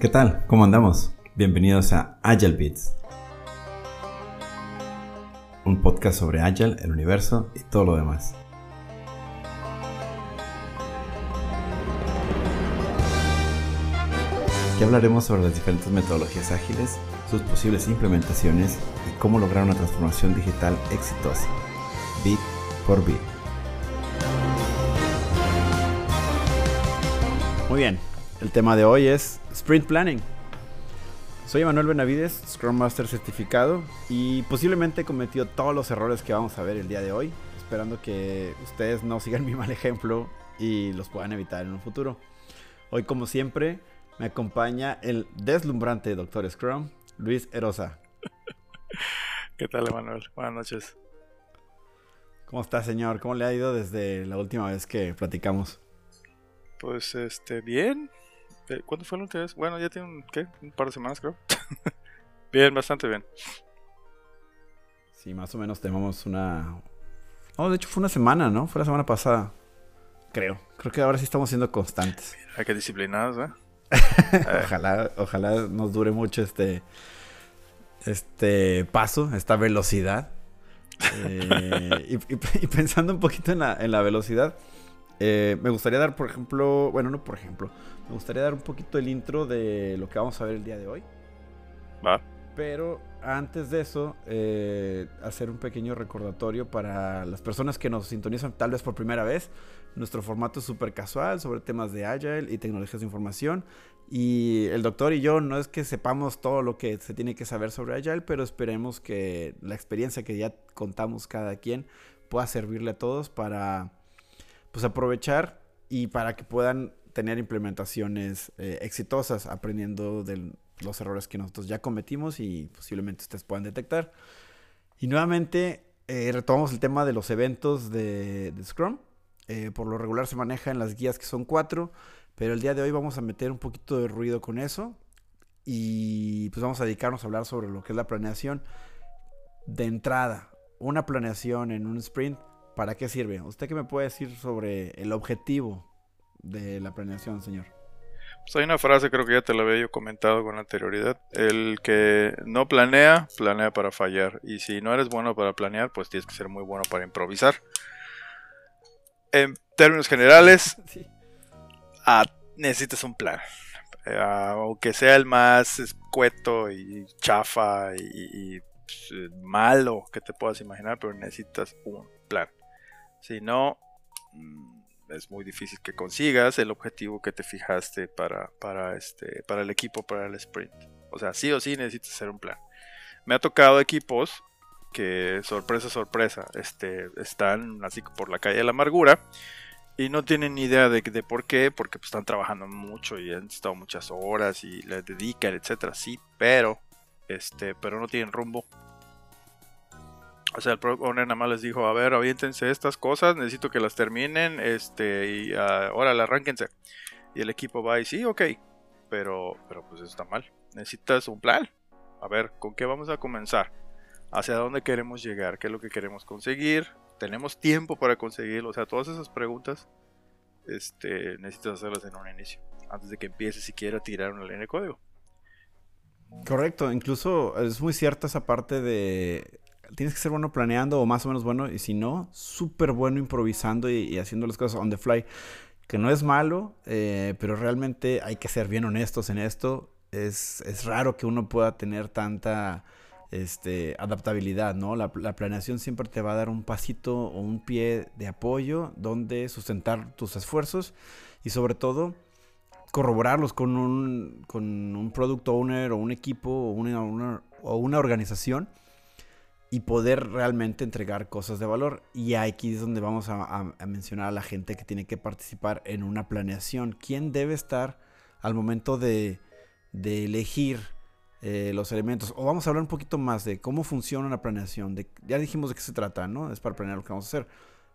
¿Qué tal? ¿Cómo andamos? Bienvenidos a Agile Beats, un podcast sobre Agile, el universo y todo lo demás. Aquí hablaremos sobre las diferentes metodologías ágiles, sus posibles implementaciones y cómo lograr una transformación digital exitosa, bit por bit. Muy bien, el tema de hoy es Sprint Planning. Soy Emanuel Benavides, Scrum Master certificado y posiblemente he cometido todos los errores que vamos a ver el día de hoy, esperando que ustedes no sigan mi mal ejemplo y los puedan evitar en un futuro. Hoy como siempre me acompaña el deslumbrante Doctor Scrum, Luis Erosa. ¿Qué tal Emanuel? Buenas noches. ¿Cómo está señor? ¿Cómo le ha ido desde la última vez que platicamos? Pues este, bien, ¿Cuándo fue la última vez? Bueno, ya tiene un, ¿qué? un par de semanas, creo. bien, bastante bien. Sí, más o menos tenemos una. Oh, de hecho fue una semana, ¿no? Fue la semana pasada. Creo. Creo que ahora sí estamos siendo constantes. Hay que disciplinados, ¿eh? ojalá, ojalá nos dure mucho este. Este paso, esta velocidad. Eh, y, pensando un poquito en la, en la velocidad, eh, me gustaría dar, por ejemplo, bueno, no por ejemplo, me gustaría dar un poquito el intro de lo que vamos a ver el día de hoy. Va. Pero antes de eso, eh, hacer un pequeño recordatorio para las personas que nos sintonizan tal vez por primera vez. Nuestro formato es súper casual sobre temas de Agile y tecnologías de información. Y el doctor y yo no es que sepamos todo lo que se tiene que saber sobre Agile, pero esperemos que la experiencia que ya contamos cada quien pueda servirle a todos para pues aprovechar y para que puedan tener implementaciones eh, exitosas aprendiendo de los errores que nosotros ya cometimos y posiblemente ustedes puedan detectar. Y nuevamente eh, retomamos el tema de los eventos de, Scrum. Eh, por lo regular se maneja en las guías que son cuatro, pero el día de hoy vamos a meter un poquito de ruido con eso y pues vamos a dedicarnos a hablar sobre lo que es la planeación de entrada. Una planeación en un sprint ¿Para qué sirve? ¿Usted qué me puede decir sobre el objetivo de la planeación, señor? Pues hay una frase, creo que ya te la había yo comentado con anterioridad. El que no planea, planea para fallar. Y si no eres bueno para planear, pues tienes que ser muy bueno para improvisar. En términos generales, ah, necesitas un plan. Eh, aunque sea el más escueto y chafa y, pues, malo que te puedas imaginar, pero necesitas un plan. Si no, mm, es muy difícil que consigas el objetivo que te fijaste para, para, este, para el equipo, para el sprint. O sea, sí o sí necesitas hacer un plan. Me ha tocado equipos que, sorpresa, sorpresa, este, están así por la calle de la amargura y no tienen ni idea de, de por qué, porque pues, están trabajando mucho y han estado muchas horas y les dedican, etcétera, sí, pero, este, pero no tienen rumbo o sea, el Product Owner nada más les dijo, a ver, aviéntense estas cosas, necesito que las terminen, este, y ahora uh, arránquense. Y el equipo va y sí, ok, pero, pero pues está mal. Necesitas un plan. A ver, ¿con qué vamos a comenzar? ¿Hacia dónde queremos llegar? ¿Qué es lo que queremos conseguir? ¿Tenemos tiempo para conseguirlo? O sea, todas esas preguntas este, necesitas hacerlas en un inicio, antes de que empieces siquiera a tirar una línea de código. Correcto, incluso es muy cierta esa parte de tienes que ser bueno planeando o más o menos bueno, y si no, súper bueno improvisando y, haciendo las cosas on the fly. Que no es malo, eh, pero realmente hay que ser bien honestos en esto. Es, es raro que uno pueda tener tanta este, adaptabilidad, ¿no? La, la, planeación siempre te va a dar un pasito o un pie de apoyo donde sustentar tus esfuerzos y sobre todo corroborarlos con un, con un product owner o un equipo o una, o una organización y poder realmente entregar cosas de valor. Y aquí es donde vamos a, mencionar a la gente que tiene que participar en una planeación. ¿Quién debe estar al momento de, elegir eh, los elementos? O vamos a hablar un poquito más de cómo funciona una planeación. Ya dijimos de qué se trata, ¿no? Es para planear lo que vamos a hacer.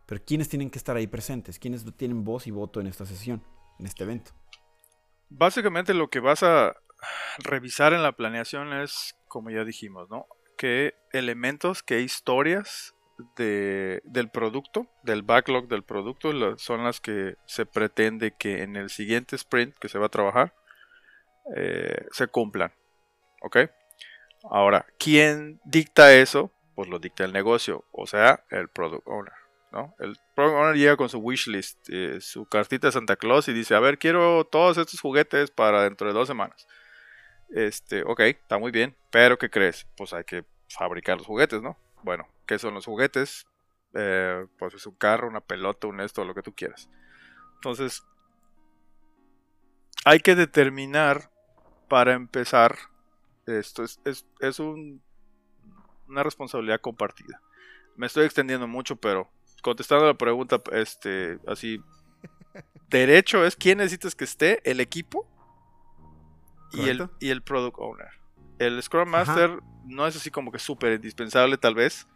Pero ¿quiénes tienen que estar ahí presentes? ¿Quiénes tienen voz y voto en esta sesión, en este evento? Básicamente lo que vas a revisar en la planeación es, como ya dijimos, ¿no? Qué elementos, qué historias del producto, del backlog del producto, son las que se pretende que en el siguiente sprint que se va a trabajar eh, se cumplan. ¿Ok? Ahora, ¿quién dicta eso? Pues lo dicta el negocio, o sea, el product owner. ¿no? El product owner llega con su wishlist, eh, su cartita de Santa Claus y dice, a ver, quiero todos estos juguetes para dentro de dos semanas. Este, ok, está muy bien, pero ¿qué crees? Pues hay que fabricar los juguetes, ¿no? Bueno, ¿qué son los juguetes? Eh, pues es un carro, una pelota, un esto, lo que tú quieras. Entonces, hay que determinar para empezar, esto es, es, una responsabilidad compartida. Me estoy extendiendo mucho, pero contestando la pregunta, este, así, derecho es quién necesitas que esté, el equipo y el, y el product owner. El Scrum Master no es así como que súper indispensable tal vez,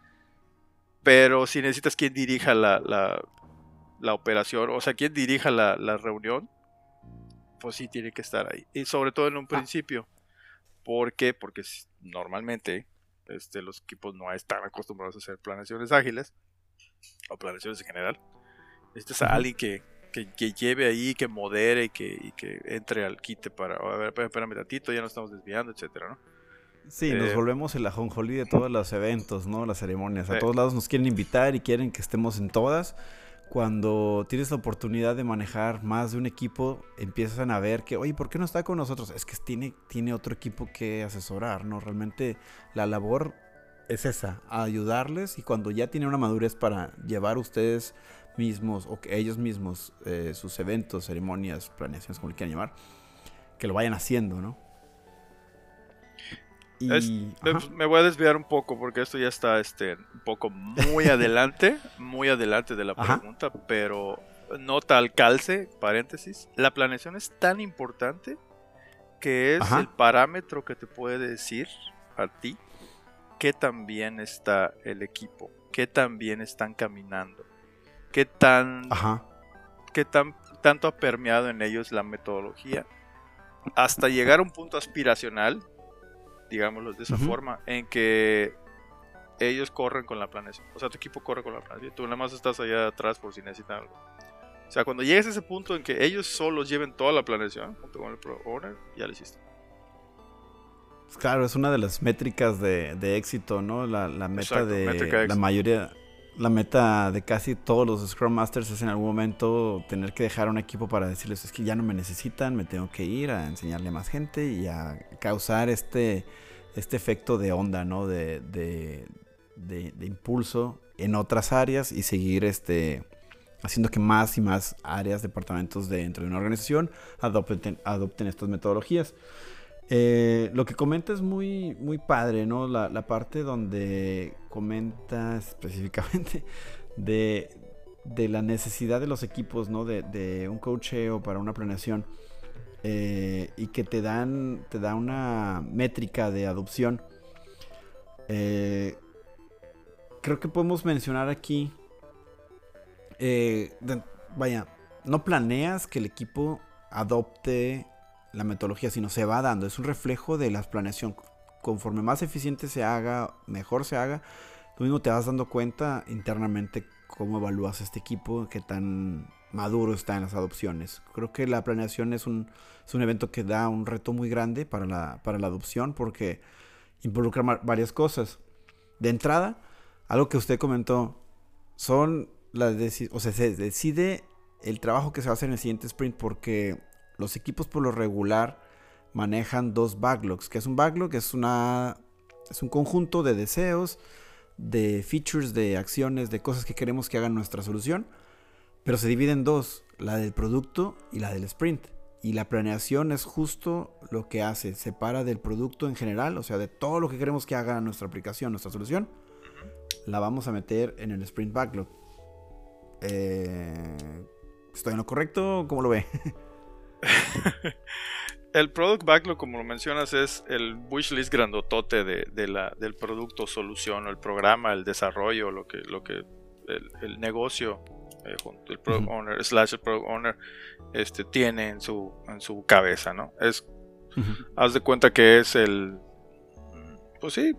pero si necesitas quien dirija la, la, operación, o sea, quien dirija la, la, reunión, pues sí tiene que estar ahí. Y sobre todo en un ah. principio. ¿Por qué? Porque normalmente este, los equipos no están acostumbrados a hacer planeaciones ágiles o planeaciones en general. Necesitas a alguien que, que, lleve ahí, que modere y que, y que entre al quite para, a ver, espérame tantito, ya nos estamos desviando, etcétera, ¿no? Sí, nos eh, volvemos el ajonjolí de todos los eventos, ¿no? Las ceremonias. A todos lados nos quieren invitar y quieren que estemos en todas. Cuando tienes la oportunidad de manejar más de un equipo, empiezan a ver que, oye, ¿por qué no está con nosotros? Es que tiene, tiene otro equipo que asesorar, ¿no? Realmente la labor es esa, ayudarles y cuando ya tienen una madurez para llevar ustedes mismos o que ellos mismos eh, sus eventos, ceremonias, planeaciones, como le quieran llamar, que lo vayan haciendo, ¿no? me, voy a desviar un poco porque esto ya está este, un poco muy adelante, muy adelante de la pregunta, pero nota al calce, paréntesis. La planeación es tan importante que es el parámetro que te puede decir a ti qué tan bien está el equipo, qué tan bien están caminando, qué tan, qué tan tanto ha permeado en ellos la metodología hasta llegar a un punto aspiracional digámoslo de esa forma, en que ellos corren con la planeación. O sea, tu equipo corre con la planeación. Tú nada más estás allá atrás por si necesitan algo. O sea, cuando llegues a ese punto en que ellos solos lleven toda la planeación junto con el Pro Owner, ya lo hiciste. Claro, es una de las métricas de, éxito, ¿no? La, meta de la mayoría, la meta de casi todos los Scrum Masters es en algún momento tener que dejar un equipo para decirles es que ya no me necesitan, me tengo que ir a enseñarle a más gente y a causar este, este efecto de onda, ¿no? De, de, impulso en otras áreas y seguir este, haciendo que más y más áreas, departamentos dentro de una organización adopten, adopten estas metodologías. Eh, lo que comenta es muy, muy padre, ¿no? La, parte donde comenta específicamente de, la necesidad de los equipos, ¿no? De, un coacheo para una planeación. Eh, y que te dan, te da una métrica de adopción. Eh, creo que podemos mencionar aquí. vaya, no planeas que el equipo adopte la metodología, sino se va dando. Es un reflejo de la planeación. Conforme más eficiente se haga, mejor se haga, tú mismo te vas dando cuenta internamente cómo evalúas este equipo, qué tan maduro está en las adopciones. Creo que la planeación es un, es un evento que da un reto muy grande para la, para la adopción porque involucra varias cosas. De entrada, algo que usted comentó, son las o sea, se decide el trabajo que se va a hacer en el siguiente sprint porque los equipos por lo regular manejan dos backlogs. que es un backlog? Es, una, es un conjunto de deseos, de features, de acciones, de cosas que queremos que hagan nuestra solución. Pero se divide en dos, la del producto y la del sprint. Y la planeación es justo lo que hace, separa del producto en general, o sea, de todo lo que queremos que haga nuestra aplicación, nuestra solución, la vamos a meter en el sprint backlog. Eh, ¿Estoy en lo correcto? ¿Cómo lo ve? el product backlog, como lo mencionas, es el wishlist grandotote de, la, del producto solución o el programa, el desarrollo, lo que, lo que el, negocio, eh, el product owner, slash el product owner, este, tiene en su, en su cabeza, ¿no? Es, haz de cuenta que es el, pues sí,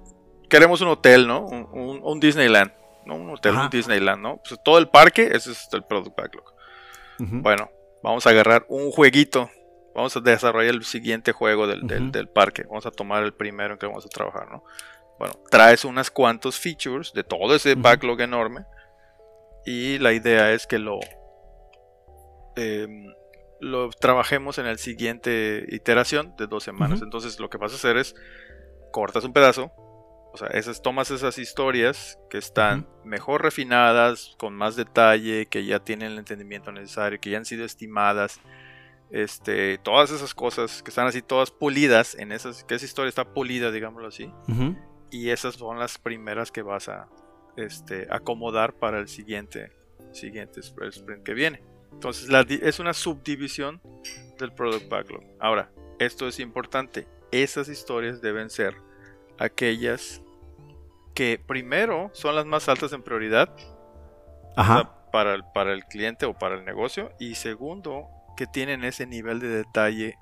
queremos un hotel, ¿no? Un, Disneyland, ¿no? Un hotel, un Disneyland, ¿no? Pues todo el parque, ese es el product backlog. Bueno, vamos a agarrar un jueguito vamos a desarrollar el siguiente juego del, del, parque, vamos a tomar el primero en que vamos a trabajar, ¿no? Bueno, traes unas cuantos features de todo ese backlog enorme y la idea es que lo, em, lo trabajemos en el siguiente iteración de dos semanas. Entonces lo que vas a hacer es cortas un pedazo, o sea, esas, tomas esas historias que están mejor refinadas, con más detalle, que ya tienen el entendimiento necesario, que ya han sido estimadas, este, todas esas cosas que están así todas pulidas en esas, que esa historia está pulida, digámoslo así. Y esas son las primeras que vas a este, acomodar para el siguiente, siguiente sprint que viene. Entonces es una subdivisión del product backlog. Ahora, esto es importante. Esas historias deben ser aquellas que primero son las más altas en prioridad para, el, para el cliente o para el negocio y segundo que tienen ese nivel de detalle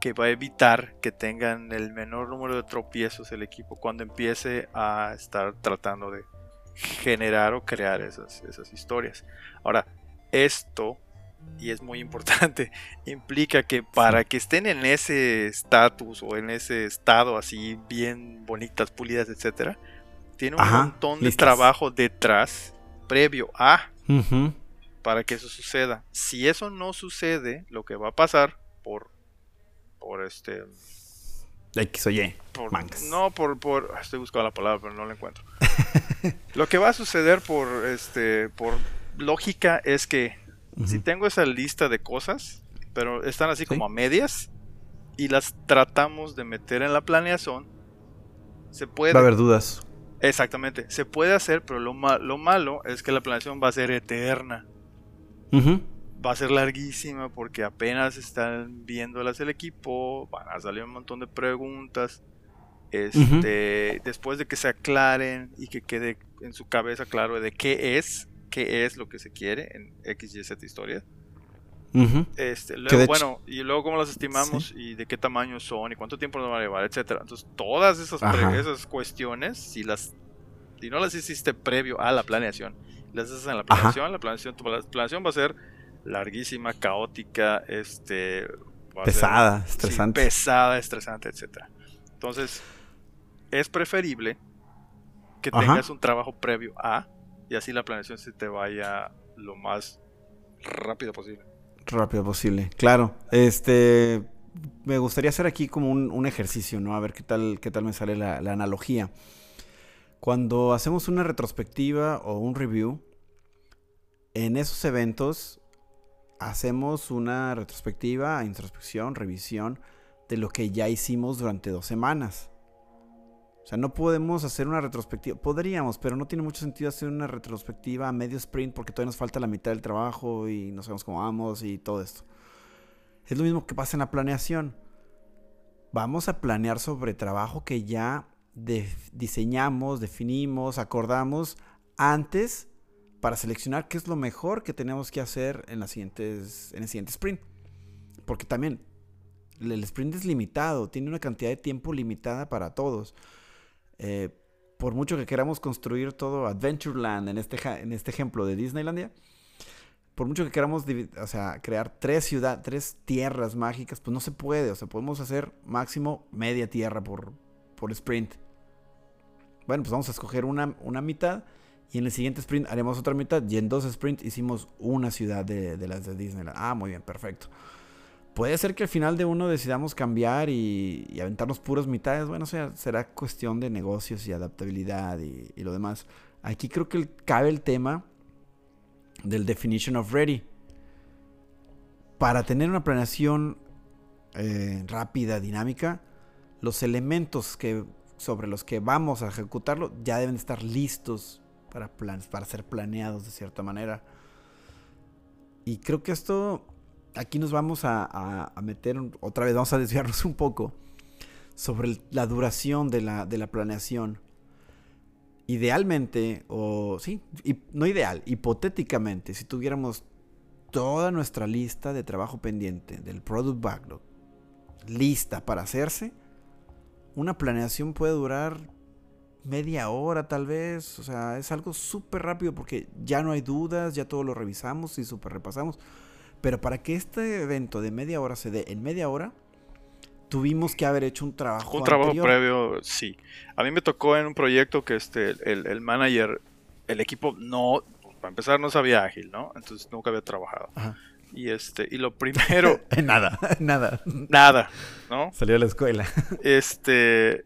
que va a evitar que tengan el menor número de tropiezos el equipo cuando empiece a estar tratando de generar o crear esas, esas historias. Ahora, esto, y es muy importante, implica que para que estén en ese estatus o en ese estado así bien bonitas, pulidas, etcétera, tiene un montón de trabajo detrás previo a para que eso suceda. Si eso no sucede, lo que va a pasar por por este X o Y. no, por, por. Estoy buscando la palabra, pero no la encuentro. Lo que va a suceder por este. por lógica es que si tengo esa lista de cosas, pero están así como a medias, y las tratamos de meter en la planeación, se puede. Va a haber dudas. Exactamente, se puede hacer, pero lo, lo malo es que la planeación va a ser eterna. Va a ser larguísima porque apenas están viéndolas el equipo, van a salir un montón de preguntas. Este, después de que se aclaren y que quede en su cabeza claro de qué es, qué es lo que se quiere en X y Z historia. este, luego, bueno, y luego cómo las estimamos y de qué tamaño son y cuánto tiempo nos van a llevar, etcétera. Entonces, todas esas, esas cuestiones, si las si no las hiciste previo a la planeación, las haces en la planeación, la planeación, la planeación va a ser larguísima, caótica, este pesada, estresante. pesada, estresante, etcétera. Entonces, es preferible que tengas un trabajo previo a y así la planeación se te vaya lo más rápido posible. Rápido posible, claro. Este, me gustaría hacer aquí como un, ejercicio, ¿no? A ver qué tal, qué tal me sale la, analogía. Cuando hacemos una retrospectiva o un review, en esos eventos hacemos una retrospectiva, introspección, revisión de lo que ya hicimos durante dos semanas. O sea, no podemos hacer una retrospectiva. Podríamos, pero no tiene mucho sentido hacer una retrospectiva a medio sprint porque todavía nos falta la mitad del trabajo y no sabemos cómo vamos y todo esto. Es lo mismo que pasa en la planeación. Vamos a planear sobre trabajo que ya diseñamos, definimos, acordamos antes para seleccionar qué es lo mejor que tenemos que hacer en, el siguiente sprint. Porque también el sprint es limitado, tiene una cantidad de tiempo limitada para todos. Eh, por mucho que queramos construir todo Adventureland en este, este ejemplo de Disneylandia, por mucho que queramos crear tres ciudades, tres tierras mágicas, pues no se puede. O sea, podemos hacer máximo media tierra por, sprint. Bueno, pues vamos a escoger una mitad y en el siguiente sprint haremos otra mitad. Y en dos sprints hicimos una ciudad de, de las de Disneyland. Ah, muy bien, perfecto. Puede ser que al final de uno decidamos cambiar y, aventarnos puros mitades. Bueno, o sea, será cuestión de negocios y adaptabilidad y, lo demás. Aquí creo que cabe el tema del definition of ready. Para tener una planeación eh, rápida, dinámica, los elementos que, sobre los que vamos a ejecutarlo ya deben estar listos para, para ser planeados de cierta manera. Y creo que esto aquí nos vamos a, meter otra vez, vamos a desviarnos un poco sobre la duración de la, de la planeación. Idealmente, o sí, no ideal, hipotéticamente, si tuviéramos toda nuestra lista de trabajo pendiente del product backlog lista para hacerse, una planeación puede durar media hora tal vez, o sea, es algo súper rápido porque ya no hay dudas, ya todo lo revisamos y súper repasamos. Pero para que este evento de media hora se dé en media hora, tuvimos que haber hecho un trabajo. Un trabajo previo, sí. A mí me tocó en un proyecto que este, el, el manager, el equipo no, para empezar no sabía ágil, ¿no? Entonces nunca había trabajado. Y este, y lo primero. nada, nada. Nada, ¿no? Salió de la escuela. este.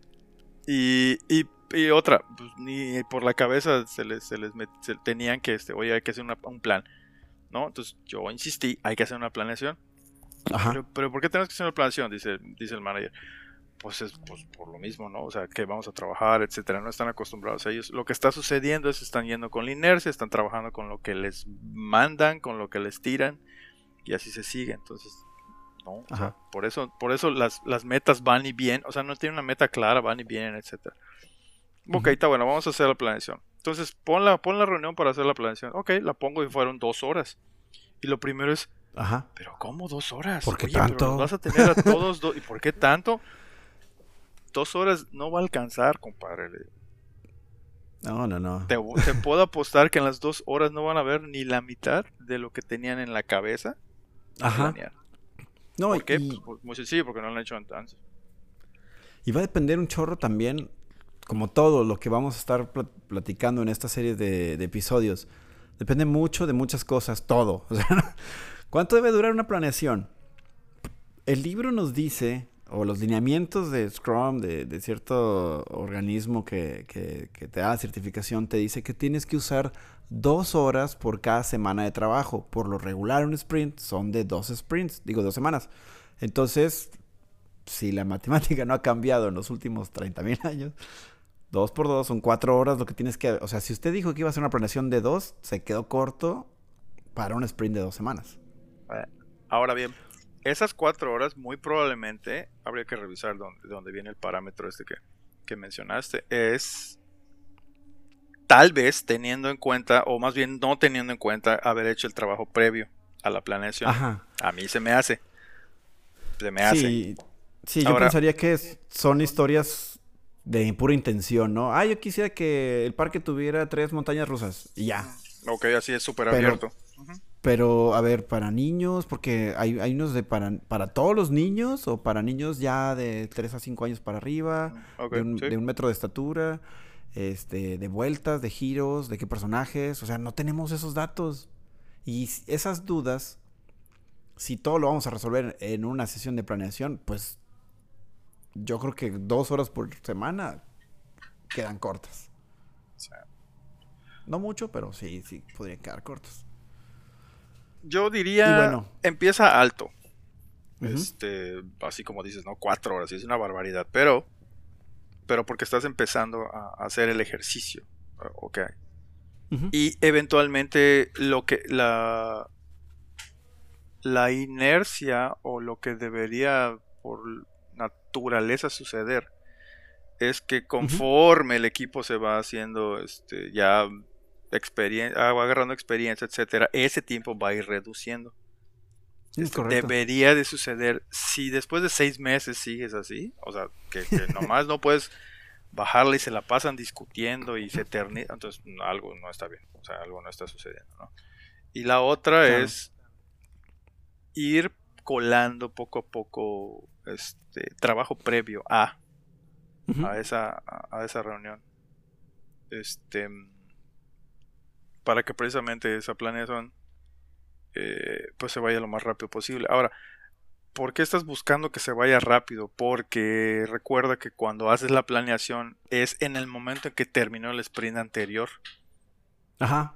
Y, y, y otra, pues, ni por la cabeza se les, se les tenían que, este, oye, hay que hacer un plan. ¿No? Entonces yo insistí, hay que hacer una planeación. Pero, pero, ¿por qué tenemos que hacer una planeación? Dice, dice el manager. Pues es pues, por lo mismo, ¿no? O sea, que vamos a trabajar, etcétera. No están acostumbrados a ellos. Lo que está sucediendo es que están yendo con la inercia, están trabajando con lo que les mandan, con lo que les tiran, y así se sigue. Entonces, ¿no? O sea, por eso, por eso las, las metas van y bien, o sea, no tienen una meta clara, van y vienen, etcétera. Ok, está bueno, vamos a hacer la planeación. Entonces, pon la, pon la reunión para hacer la planeación. Ok, la pongo y fueron dos horas. Y lo primero es, Ajá. Pero ¿cómo dos horas? ¿Por qué tanto? vas a tener a todos ¿Y por qué tanto? Dos horas no va a alcanzar, compadre. No, no, no. Te, puedo apostar que en las dos horas no van a ver ni la mitad de lo que tenían en la cabeza. Ajá. No, ¿Por qué? Pues, muy sencillo, porque no lo han hecho antes. Y va a depender un chorro también, como todo lo que vamos a estar platicando en esta serie de, de episodios. Depende mucho de muchas cosas, todo. O sea, ¿Cuánto debe durar una planeación? El libro nos dice, o los lineamientos de Scrum, de, cierto organismo que, te da certificación, te dice que tienes que usar dos horas por cada semana de trabajo. Por lo regular, un sprint son de dos sprints, digo dos semanas. Entonces, si la matemática no ha cambiado en los últimos 30 mil años, dos por dos son cuatro horas lo que tienes que... O sea, si usted dijo que iba a hacer una planeación de dos, se quedó corto para un sprint de dos semanas. Ahora bien, esas cuatro horas muy probablemente habría que revisar dónde, dónde viene el parámetro este que, que mencionaste. Es tal vez teniendo en cuenta, o más bien no teniendo en cuenta, haber hecho el trabajo previo a la planeación. A mí se me hace. Se me hace. Sí, yo pensaría que son historias de pura intención, ¿no? Ah, yo quisiera que el parque tuviera tres montañas rusas y ya. Ok, así es súper abierto. Pero, a ver, para niños, porque hay, hay unos de para, para todos los niños o para niños ya de 3 a 5 años para arriba, de, un, metro de estatura, este, de vueltas, de giros, de qué personajes. O sea, no tenemos esos datos. Y esas dudas, si todo lo vamos a resolver en una sesión de planeación, pues yo creo que dos horas por semana quedan cortas. No mucho, pero sí, sí, podrían quedar cortas. Yo diría, empieza alto. Este, así como dices, ¿no? Cuatro horas, es una barbaridad, pero, pero porque estás empezando a, hacer el ejercicio, ok. Y eventualmente lo que, la, la inercia o lo que debería por naturaleza suceder es que conforme el equipo se va haciendo este ya experiencia, ah, va agarrando experiencia, etcétera, ese tiempo va a ir reduciendo. Debería de suceder si después de seis meses sigues así, o sea, que, nomás no puedes bajarle y se la pasan discutiendo y se eterniza, entonces algo no está bien, o sea, algo no está sucediendo, ¿no? Y la otra es ir colando poco a poco este trabajo previo a a esa a esa reunión. Este para que precisamente esa planeación eh, pues se vaya lo más rápido posible. Ahora, ¿por qué estás buscando que se vaya rápido? Porque recuerda que cuando haces la planeación es en el momento en que terminó el sprint anterior. Ajá.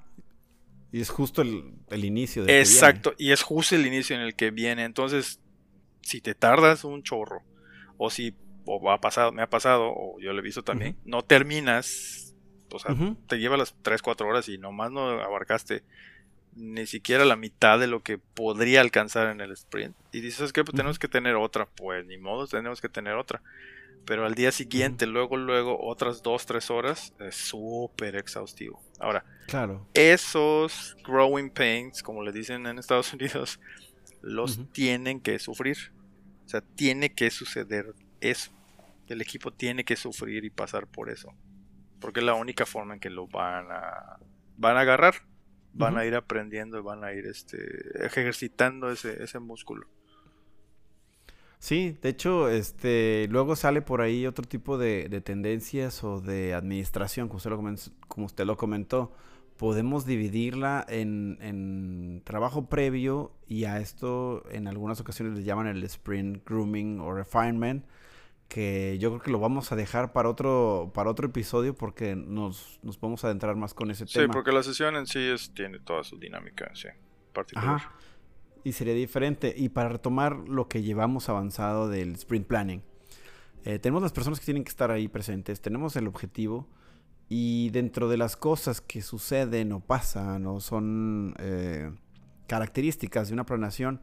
Y es justo el, inicio de Exacto, y es justo el inicio en el que viene. Entonces, si te tardas un chorro, o si o ha pasado, me ha pasado, o yo lo he visto también, no terminas o sea, te lleva las 3, 4 horas y nomás no abarcaste ni siquiera la mitad de lo que podría alcanzar en el sprint. Y dices, que pues tenemos que tener otra. Pues ni modo, tenemos que tener otra. Pero al día siguiente, luego, luego, otras 2, 3 horas, es súper exhaustivo. Ahora, claro. esos growing pains, como le dicen en Estados Unidos, los tienen que sufrir. O sea, tiene que suceder eso. El equipo tiene que sufrir y pasar por eso. Porque es la única forma en que lo van a, van a agarrar. van a ir aprendiendo y van a ir este, ejercitando ese, ese músculo. Sí, de hecho, este, luego sale por ahí otro tipo de, tendencias o de administración, como usted lo, como usted lo comentó. Podemos dividirla en, en, trabajo previo y a esto en algunas ocasiones le llaman el sprint grooming o refinement, que yo creo que lo vamos a dejar para otro, para otro episodio porque nos, nos podemos adentrar más con ese tema. Sí, porque la sesión en sí es, tiene toda su dinámica, sí, particular y sería diferente. Y para retomar lo que llevamos avanzado del sprint planning, eh, tenemos las personas que tienen que estar ahí presentes, tenemos el objetivo y dentro de las cosas que suceden o pasan o son eh, características de una planeación,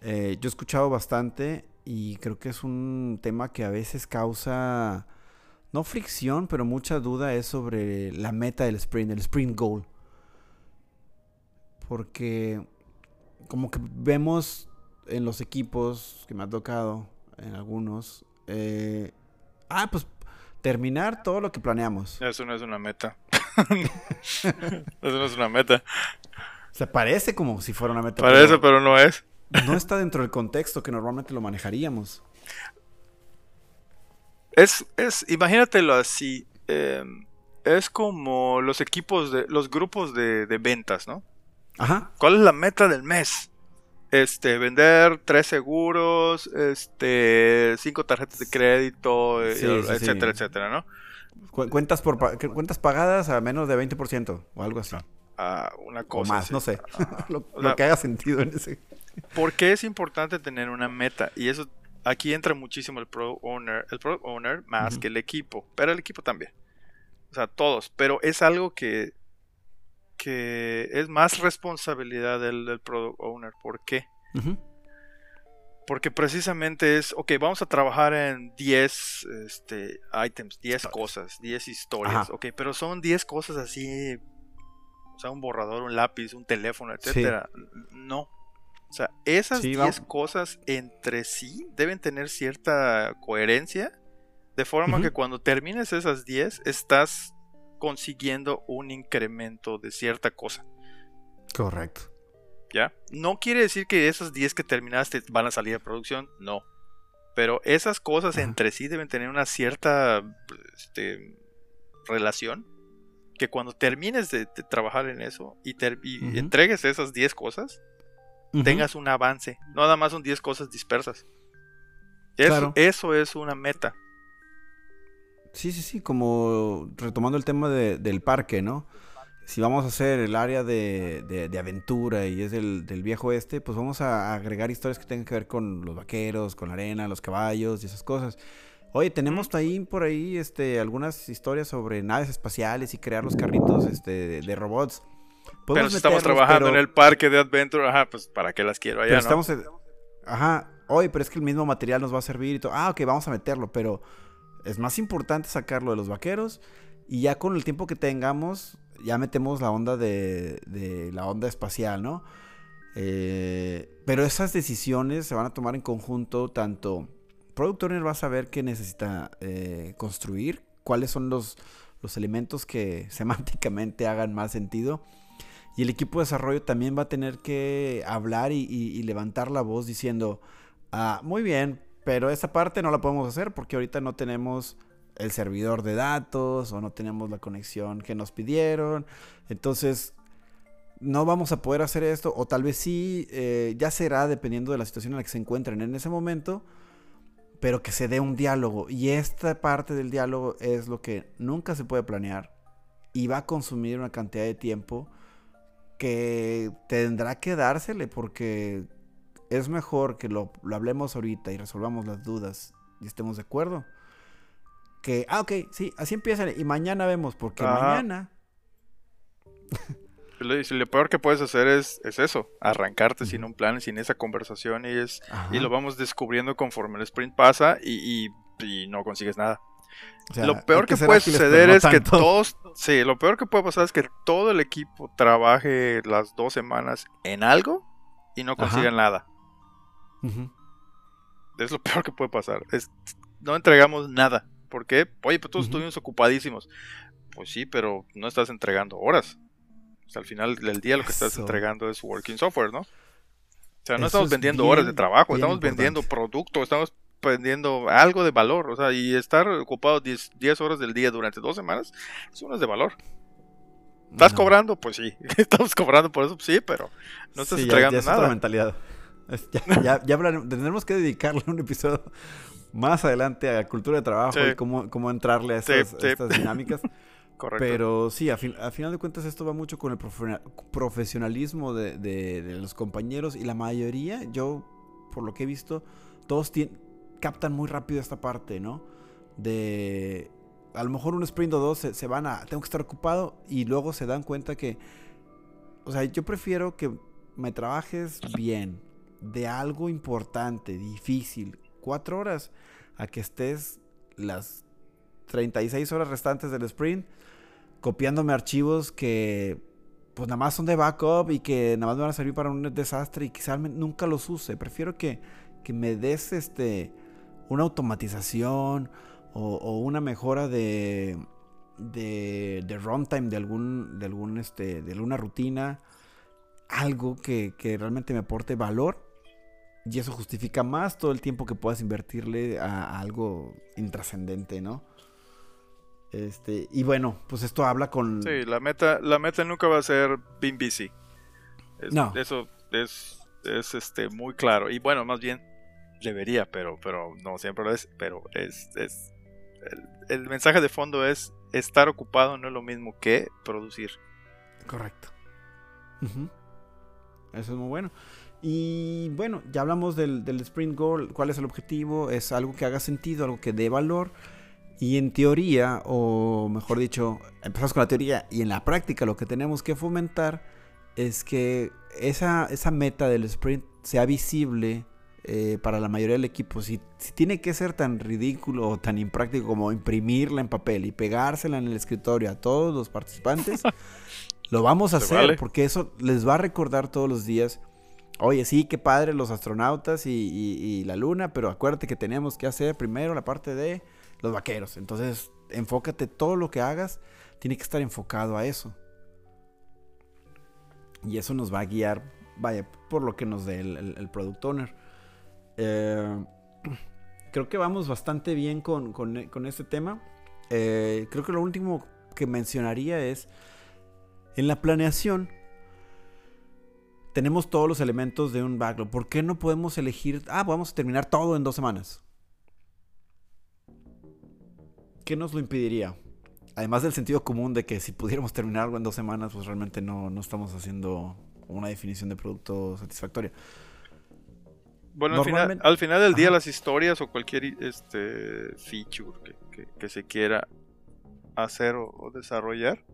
eh, yo he escuchado bastante y creo que es un tema que a veces causa, no fricción, pero mucha duda es sobre la meta del sprint, el sprint goal. Porque como que vemos en los equipos que me ha tocado, en algunos, eh, ah, pues terminar todo lo que planeamos. Eso no es una meta. Eso no es una meta. Se parece como si fuera una meta. Parece, pero, no es. No está dentro del contexto que normalmente lo manejaríamos. Es, es, imagínatelo así. Em, es como los equipos de, los grupos de, de ventas, ¿no? Ajá. ¿Cuál es la meta del mes? Este, vender tres seguros, este, cinco tarjetas de crédito, eh, etcétera, etcétera, ¿no? cuentas, por cuentas pagadas a menos de 20% o algo así. Ah, una cosa. O más, no sé. lo, que haga sentido en ese. ¿Por qué es importante tener una meta? Y eso, aquí entra muchísimo el pro owner, el pro owner más que el equipo, pero el equipo también. O sea, todos. Pero es algo que que es más responsabilidad del, product owner. ¿Por qué? Porque precisamente es, ok, vamos a trabajar en 10 este, items, 10 cosas, 10 historias, ok, pero son 10 cosas así, o sea, un borrador, un lápiz, un teléfono, etcétera. No. O sea, esas 10 cosas entre sí deben tener cierta coherencia, de forma que cuando termines esas 10, estás consiguiendo un incremento de cierta cosa. Correcto. ¿Ya? No quiere decir que esas 10 que terminaste van a salir a producción, no. Pero esas cosas entre sí deben tener una cierta este, relación. Que cuando termines de, trabajar en eso y, entregues esas 10 cosas, tengas un avance. No nada más son 10 cosas dispersas. eso es una meta. Sí, sí, sí, como retomando el tema del parque, ¿no? Si vamos a hacer el área de, aventura y es del, viejo este, pues vamos a agregar historias que tengan que ver con los vaqueros, con la arena, los caballos y esas cosas. Oye, tenemos ahí por ahí este, algunas historias sobre naves espaciales y crear los carritos este, de, robots. Pero si estamos trabajando en el parque de Adventure, ajá, pues ¿para qué las quiero allá? Pero estamos, ajá, oye, pero es que el mismo material nos va a servir y todo. Ah, ok, vamos a meterlo, pero es más importante sacarlo de los vaqueros y ya con el tiempo que tengamos, ya metemos la onda de, la onda espacial, ¿no? Eh, pero esas decisiones se van a tomar en conjunto, tanto Product Owner va a saber qué necesita eh, construir, cuáles son los, elementos que semánticamente hagan más sentido. Y el equipo de desarrollo también va a tener que hablar y, levantar la voz diciendo, ah, muy bien, pero esa parte no la podemos hacer porque ahorita no tenemos el servidor de datos o no tenemos la conexión que nos pidieron. Entonces, no vamos a poder hacer esto. O tal vez sí, eh, ya será dependiendo de la situación en la que se encuentren en ese momento. Pero que se dé un diálogo. Y esta parte del diálogo es lo que nunca se puede planear. Y va a consumir una cantidad de tiempo que tendrá que dársele porque es mejor que lo, hablemos ahorita y resolvamos las dudas y estemos de acuerdo. Que, ah, ok, sí, así empiezan y mañana vemos, porque mañana... lo peor que puedes hacer es, es eso, arrancarte sin un plan, sin esa conversación y es y lo vamos descubriendo conforme el sprint pasa y, no consigues nada. lo peor que, puede suceder es que todos, sí, lo peor que puede pasar es que todo el equipo trabaje las dos semanas en algo y no consiga nada. Es lo peor que puede pasar. Es, no entregamos nada. ¿Por qué? Oye, pues todos estuvimos ocupadísimos. Pues sí, pero no estás entregando horas. al final del día lo que estás Eso. entregando es working software, ¿no? O sea, no Eso estamos es vendiendo bien, horas de trabajo, estamos importante. vendiendo producto, estamos vendiendo algo de valor. O sea, y estar ocupado 10, 10 horas del día durante dos semanas, es de valor. ¿Estás No. cobrando? Pues sí. Estamos cobrando por eso, sí, pero no estás Sí, ya- entregando ya es otra nada. mentalidad. Es- ya, ya, tendremos que dedicarle un episodio más adelante a cultura de trabajo Sí. y cómo, cómo entrarle a Sí, estas, sí. estas dinámicas. Correcto. Pero sí, a, fin- a final de cuentas esto va mucho con el profe- profesionalismo de, de- de los compañeros y la mayoría, yo por lo que he visto, todos captan muy rápido esta parte, ¿no? De a lo mejor un sprint o dos se, se van a, tengo que estar ocupado y luego se dan cuenta que, o sea, yo prefiero que me trabajes bien, de algo importante, difícil, cuatro horas, a que estés las 36 horas restantes del sprint copiándome archivos que pues nada más son de backup y que nada más me van a servir para un desastre y quizás nunca los use. Prefiero que, que me des este una automatización o, una mejora de de, de runtime de algún de algún este de alguna rutina algo que, que realmente me aporte valor y eso justifica más todo el tiempo que puedas invertirle a, a algo intrascendente, ¿no? Este, y bueno, pues esto habla con... Sí, la meta, la meta nunca va a ser being busy. Es- No. Eso es, es este muy claro. Y bueno, más bien debería, pero, pero no siempre lo es. Pero es, es el, el mensaje de fondo es estar ocupado no es lo mismo que producir. Correcto. Eso es muy bueno. Y bueno, ya hablamos del, del sprint goal, cuál es el objetivo, es algo que haga sentido, algo que dé valor. Y en teoría, o mejor dicho, empezamos con la teoría y en la práctica lo que tenemos que fomentar es que esa, esa meta del sprint sea visible eh, para la mayoría del equipo. Si, si tiene que ser tan ridículo o tan impráctico como imprimirla en papel y pegársela en el escritorio a todos los participantes, lo vamos a hacer vale. porque eso les va a recordar todos los días. Oye, sí, qué padre los astronautas y, la luna, pero acuérdate que tenemos que hacer primero la parte de los vaqueros. Entonces, enfócate, todo lo que hagas tiene que estar enfocado a eso. Y eso nos va a guiar, vaya, por lo que nos dé el, product owner. Eh, creo que vamos bastante bien con este tema. Eh, creo que lo último que mencionaría es, en la planeación, tenemos todos los elementos de un backlog. ¿Por qué no podemos elegir, ah, vamos a terminar todo en dos semanas? ¿Qué nos lo impediría? Además del sentido común de que si pudiéramos terminar algo en dos semanas, pues realmente no, no estamos haciendo una definición de producto satisfactoria. Bueno, al final, Normalmente- al final del día Ajá. las historias o cualquier este feature que, que- que se quiera hacer o, o desarrollar,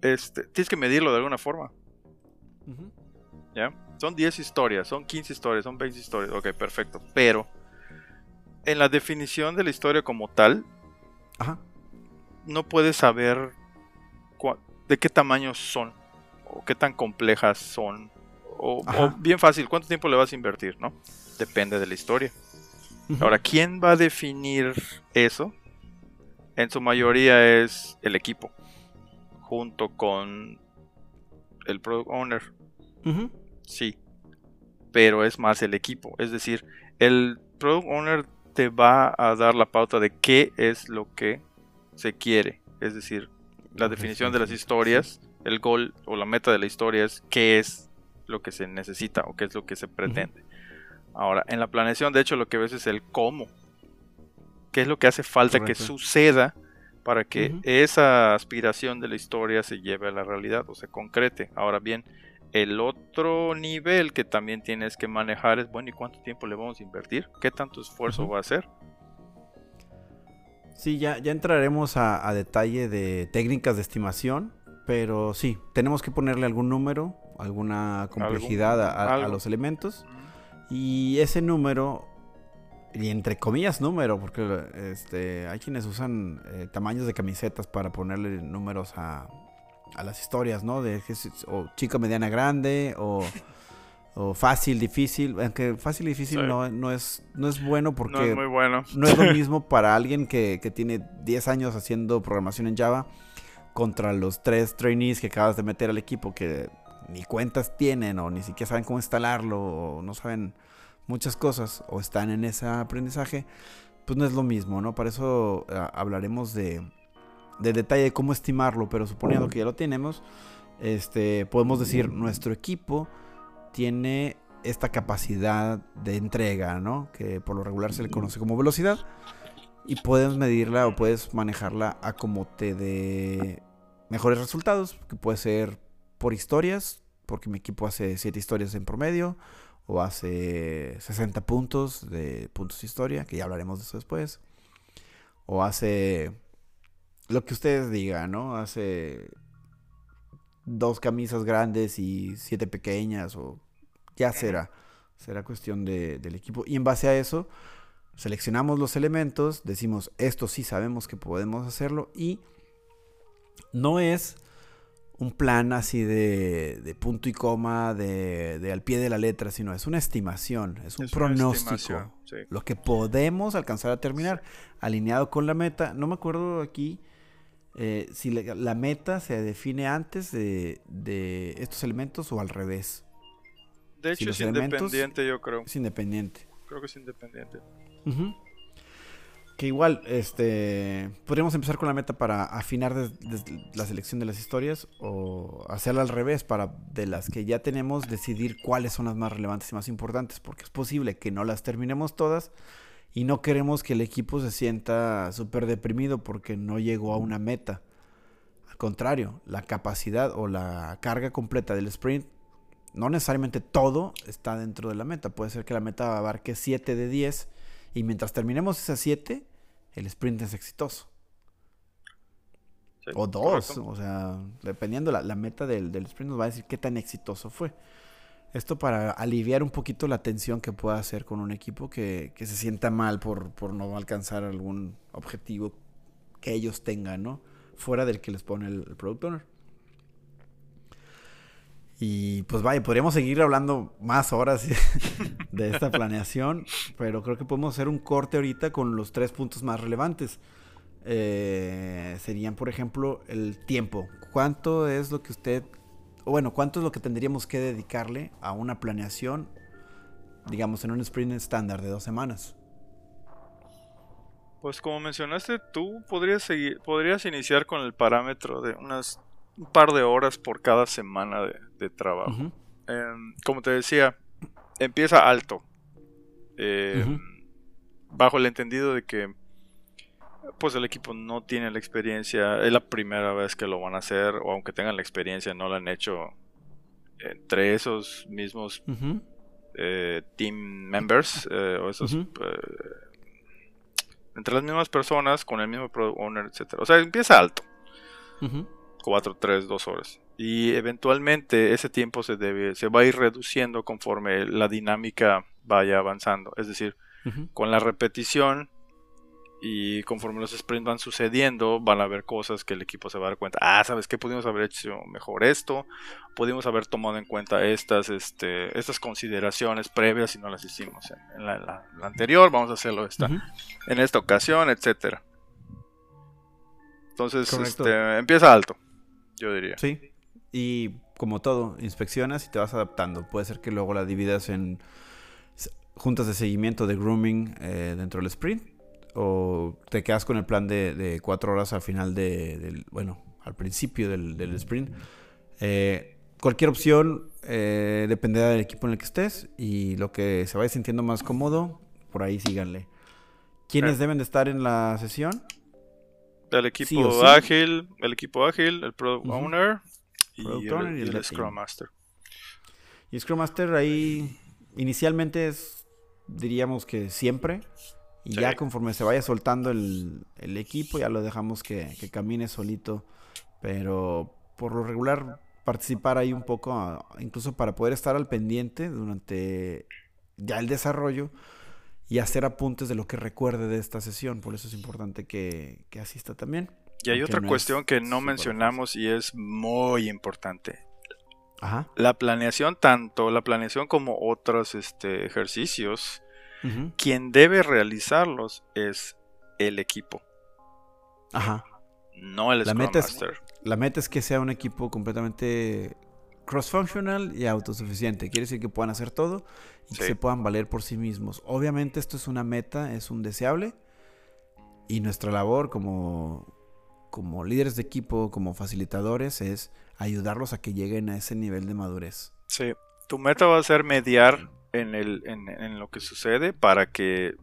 este, tienes que medirlo de alguna forma. ¿Ya? Son 10 historias, son 15 historias, son 20 historias. Ok, perfecto. Pero en la definición de la historia como tal, Ajá. no puedes saber de qué tamaño son, o qué tan complejas son, o, bien fácil, cuánto tiempo le vas a invertir, ¿no? Depende de la historia. Ahora, ¿quién va a definir eso? En su mayoría es el equipo, junto con el product owner, sí, pero es más el equipo. Es decir, el product owner te va a dar la pauta de qué es lo que se quiere. Es decir, la definición de las historias, el goal o la meta de la historia es qué es lo que se necesita o qué es lo que se pretende. Ahora, en la planeación, de hecho, lo que ves es el cómo. ¿Qué es lo que hace falta que suceda para que esa aspiración de la historia se lleve a la realidad o se concrete? Ahora bien, el otro nivel que también tienes que manejar es, bueno, ¿y cuánto tiempo le vamos a invertir? ¿Qué tanto esfuerzo va a hacer? Sí, ya, ya entraremos a, a detalle de técnicas de estimación, pero sí, tenemos que ponerle algún número, alguna complejidad a- a- a, algo. los elementos. Y ese número, y entre comillas número, porque este, hay quienes usan eh, tamaños de camisetas para ponerle números a, a las historias, ¿no? De o chica, mediana, grande, o, o fácil, difícil. Aunque fácil y difícil Sí. no, no, es, no es bueno porque No es muy bueno. no es lo mismo para alguien que, que tiene 10 años haciendo programación en Java contra los tres trainees que acabas de meter al equipo que ni cuentas tienen o ni siquiera saben cómo instalarlo o no saben muchas cosas o están en ese aprendizaje, pues no es lo mismo, ¿no? Para eso eh, hablaremos de, de detalle de cómo estimarlo, pero suponiendo que ya lo tenemos, este, podemos decir nuestro equipo tiene esta capacidad de entrega, ¿no? Que por lo regular se le conoce como velocidad y puedes medirla o puedes manejarla a como te dé mejores resultados, que puede ser por historias, porque mi equipo hace 7 historias en promedio, o hace 60 puntos de puntos de historia, que ya hablaremos de eso después, o hace lo que ustedes digan, ¿no? Hace dos camisas grandes y siete pequeñas, o ya será, será cuestión del equipo. Y en base a eso, seleccionamos los elementos, decimos, esto sí sabemos que podemos hacerlo y no es un plan así de, punto y coma, de, al pie de la letra, sino es una estimación, es un pronóstico. Lo que podemos alcanzar a terminar, alineado con la meta. No me acuerdo aquí eh, si la, meta se define antes de, estos elementos o al revés. De hecho es independiente, yo creo. Es independiente. Creo que es independiente. Que igual, este, podríamos empezar con la meta para afinar la selección de las historias o hacerla al revés para de las que ya tenemos decidir cuáles son las más relevantes y más importantes, porque es posible que no las terminemos todas y no queremos que el equipo se sienta súper deprimido porque no llegó a una meta. Al contrario, la capacidad o la carga completa del sprint, no necesariamente todo está dentro de la meta. Puede ser que la meta abarque 7 de 10 y mientras terminemos esas 7, el sprint es exitoso. o dos, o sea, dependiendo la, la meta del, del, sprint nos va a decir qué tan exitoso fue. Esto para aliviar un poquito la tensión que pueda hacer con un equipo que, que se sienta mal por, por, no alcanzar algún objetivo que ellos tengan, ¿no? Fuera del que les pone el, el product owner. Y pues vaya, podríamos seguir hablando más horas de esta planeación, pero creo que podemos hacer un corte ahorita con los tres puntos más relevantes. Eh, serían, por ejemplo, el tiempo. ¿Cuánto es lo que usted, o bueno, cuánto es lo que tendríamos que dedicarle a una planeación, digamos, en un sprint estándar de dos semanas? Pues como mencionaste, tú podrías seguir, podrías iniciar con el parámetro de unas un par de horas por cada semana de, trabajo. Em, como te decía, empieza alto. Em, bajo el entendido de que pues el equipo no tiene la experiencia, es la primera vez que lo van a hacer, o aunque tengan la experiencia, no lo han hecho entre esos mismos eh, team members, eh, o esos eh, entre las mismas personas, con el mismo product owner, etcétera. O sea, empieza alto. 4, 3, 2 horas. Y eventualmente ese tiempo se, debe, se va a ir reduciendo conforme la dinámica vaya avanzando. Es decir, con la repetición y conforme los sprints van sucediendo, van a haber cosas que el equipo se va a dar cuenta. Ah, ¿sabes qué? Pudimos haber hecho mejor esto. Pudimos haber tomado en cuenta estas, este, estas consideraciones previas y no las hicimos en, la, anterior. Vamos a hacerlo esta, en esta ocasión, etcétera. Entonces, este, empieza alto yo diría. Sí. Y como todo, inspeccionas y te vas adaptando. Puede ser que luego la dividas en juntas de seguimiento de grooming eh, dentro del sprint. O te quedas con el plan de, cuatro horas al final de, del, bueno, al principio del, sprint. Eh, cualquier opción eh, dependerá del equipo en el que estés y lo que se vaya sintiendo más cómodo, por ahí síganle. ¿Quiénes deben de estar en la sesión? el equipo ágil, el equipo ágil, el Product Owner, y, el, Scrum Master. Y Scrum Master ahí inicialmente es, diríamos que siempre, y ya conforme se vaya soltando el, equipo, ya lo dejamos que, camine solito, pero por lo regular participar ahí un poco, incluso para poder estar al pendiente durante ya el desarrollo, y hacer apuntes de lo que recuerde de esta sesión. Por eso es importante que, asista también. Y hay otra cuestión que no mencionamos y es muy importante. Ajá. La planeación, tanto la planeación como otros este, ejercicios, quien debe realizarlos es el equipo. Ajá. No el la Scrum meta Master. la meta es que sea un equipo completamente cross-functional y autosuficiente. Quiere decir que puedan hacer todo y que se puedan valer por sí mismos. Obviamente esto es una meta, es un deseable. Y nuestra labor como, como líderes de equipo, como facilitadores, es ayudarlos a que lleguen a ese nivel de madurez. Sí, tu meta va a ser mediar en, el, en, lo que sucede para que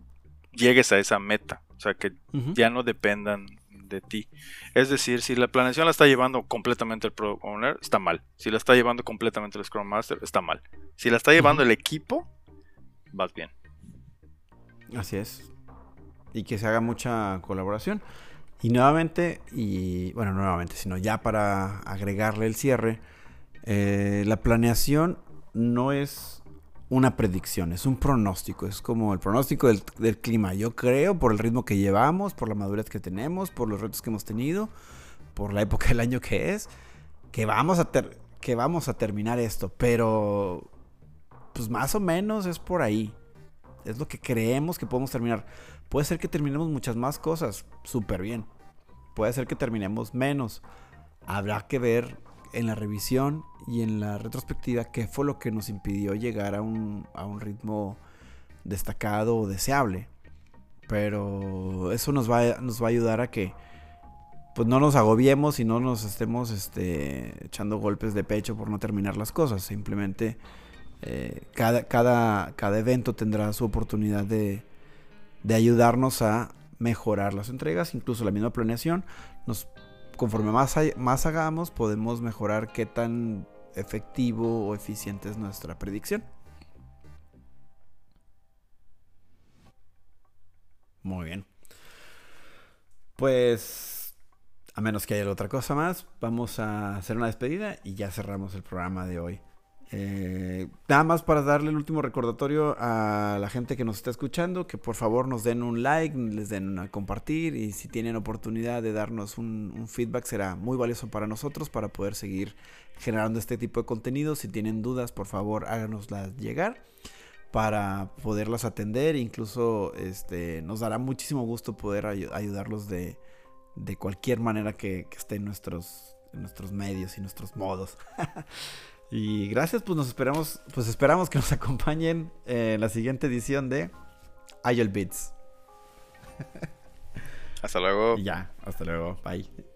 llegues a esa meta. O sea, que ya no dependan de ti. Es decir, si la planeación la está llevando completamente el Product Owner, está mal. Si la está llevando completamente el Scrum Master, está mal. Si la está llevando el equipo, vas bien. Así es. Y que se haga mucha colaboración. Y nuevamente, y bueno, nuevamente, sino ya para agregarle el cierre, eh, la planeación no es una predicción, es un pronóstico, es como el pronóstico del, clima. Yo creo, por el ritmo que llevamos, por la madurez que tenemos, por los retos que hemos tenido, por la época del año que es, que vamos a, que vamos a terminar esto, pero pues más o menos es por ahí. Es lo que creemos que podemos terminar. Puede ser que terminemos muchas más cosas, súper bien. Puede ser que terminemos menos. Habrá que ver en la revisión y en la retrospectiva qué fue lo que nos impidió llegar a un, a un ritmo destacado o deseable. Pero eso nos va, nos va a ayudar a que pues no nos agobiemos y no nos estemos este, echando golpes de pecho por no terminar las cosas. Simplemente eh, cada, cada, cada evento tendrá su oportunidad de, de ayudarnos a mejorar las entregas, incluso la misma planeación nos conforme más, más hagamos, podemos mejorar qué tan efectivo o eficiente es nuestra predicción. Muy bien. Pues, a menos que haya otra cosa más, vamos a hacer una despedida y ya cerramos el programa de hoy. Eh, nada más para darle el último recordatorio a la gente que nos está escuchando, que por favor nos den un like, les den a compartir y si tienen oportunidad de darnos un, feedback será muy valioso para nosotros para poder seguir generando este tipo de contenido. Si tienen dudas, por favor háganoslas llegar para poderlas atender. Incluso este, nos dará muchísimo gusto poder ayudarlos de, cualquier manera que, que esté en nuestros, en nuestros medios y nuestros modos. Y gracias, pues nos esperamos, pues esperamos que nos acompañen en la siguiente edición de Agile Beats. Hasta luego. ya, hasta luego. Bye.